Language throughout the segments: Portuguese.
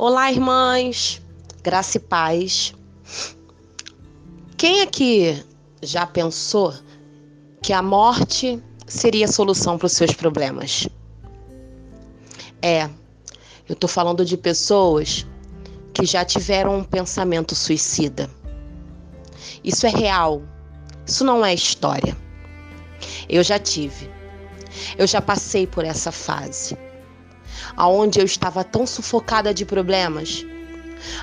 Olá, irmãs, graça e paz. Quem aqui já pensou que a morte seria a solução para os seus problemas? É, eu tô falando de pessoas que já tiveram um pensamento suicida. Isso é real, isso não é história. Eu já tive, eu já passei por essa fase aonde eu estava tão sufocada de problemas,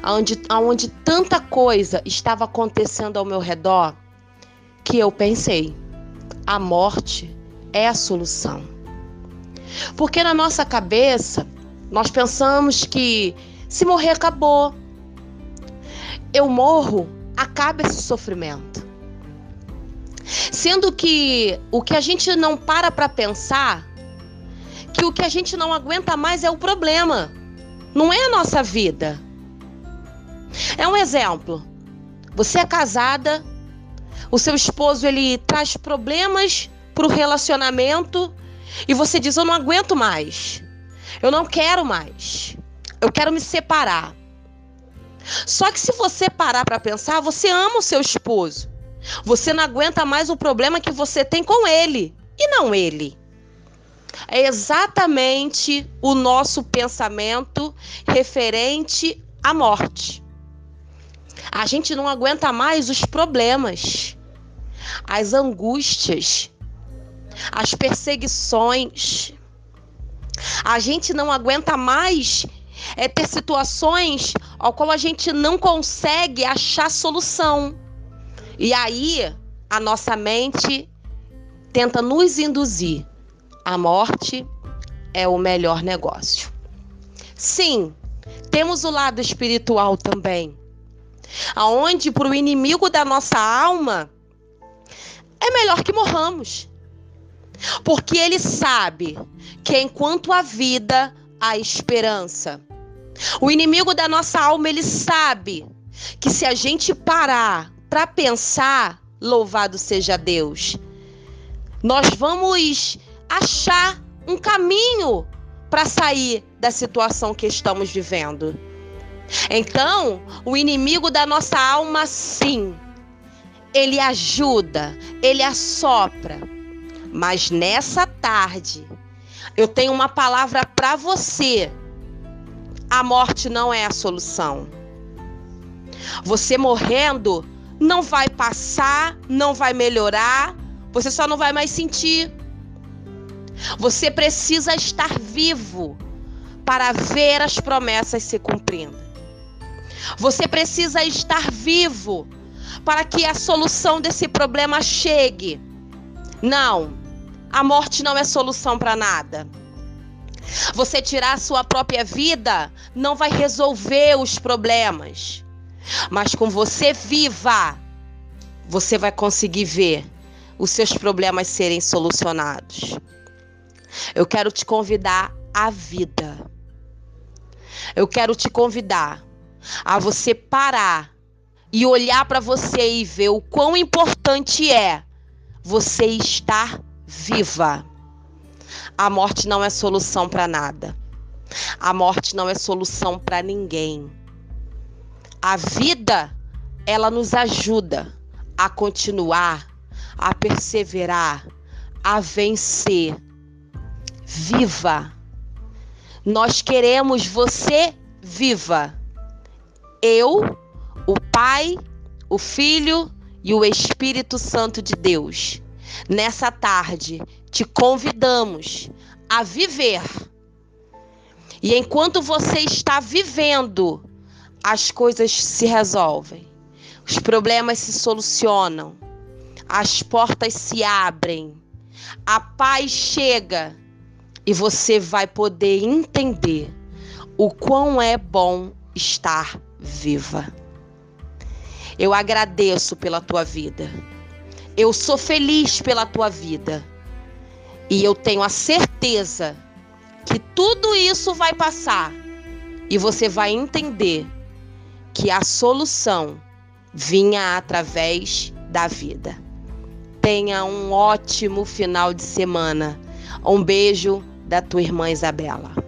aonde, aonde tanta coisa estava acontecendo ao meu redor, que eu pensei: a morte é a solução. Porque na nossa cabeça, nós pensamos que se morrer acabou. Eu morro, acaba esse sofrimento. Sendo que o que a gente não para para pensar que o que a gente não aguenta mais é o problema, não é a nossa vida. É um exemplo. Você é casada, o seu esposo ele traz problemas para o relacionamento e você diz: Eu não aguento mais, eu não quero mais, eu quero me separar. Só que se você parar para pensar, você ama o seu esposo. Você não aguenta mais o problema que você tem com ele e não ele é exatamente o nosso pensamento referente à morte. A gente não aguenta mais os problemas, as angústias, as perseguições. A gente não aguenta mais é ter situações ao qual a gente não consegue achar solução. E aí a nossa mente tenta nos induzir a morte é o melhor negócio. Sim, temos o lado espiritual também, aonde para o inimigo da nossa alma é melhor que morramos. Porque ele sabe que enquanto há vida, há esperança. O inimigo da nossa alma, ele sabe que se a gente parar para pensar, louvado seja Deus, nós vamos achar um caminho para sair da situação que estamos vivendo. Então, o inimigo da nossa alma, sim, ele ajuda, ele assopra. Mas nessa tarde, eu tenho uma palavra para você. A morte não é a solução. Você morrendo não vai passar, não vai melhorar, você só não vai mais sentir. Você precisa estar vivo para ver as promessas se cumprindo. Você precisa estar vivo para que a solução desse problema chegue. Não, a morte não é solução para nada. Você tirar a sua própria vida não vai resolver os problemas. Mas com você viva, você vai conseguir ver os seus problemas serem solucionados. Eu quero te convidar à vida. Eu quero te convidar a você parar e olhar para você e ver o quão importante é você estar viva. A morte não é solução para nada. A morte não é solução para ninguém. A vida, ela nos ajuda a continuar, a perseverar, a vencer viva. Nós queremos você viva. Eu, o Pai, o Filho e o Espírito Santo de Deus. Nessa tarde, te convidamos a viver. E enquanto você está vivendo, as coisas se resolvem, os problemas se solucionam, as portas se abrem, a paz chega e você vai poder entender o quão é bom estar viva. Eu agradeço pela tua vida. Eu sou feliz pela tua vida. E eu tenho a certeza que tudo isso vai passar e você vai entender que a solução vinha através da vida. Tenha um ótimo final de semana. Um beijo da tua irmã Isabela.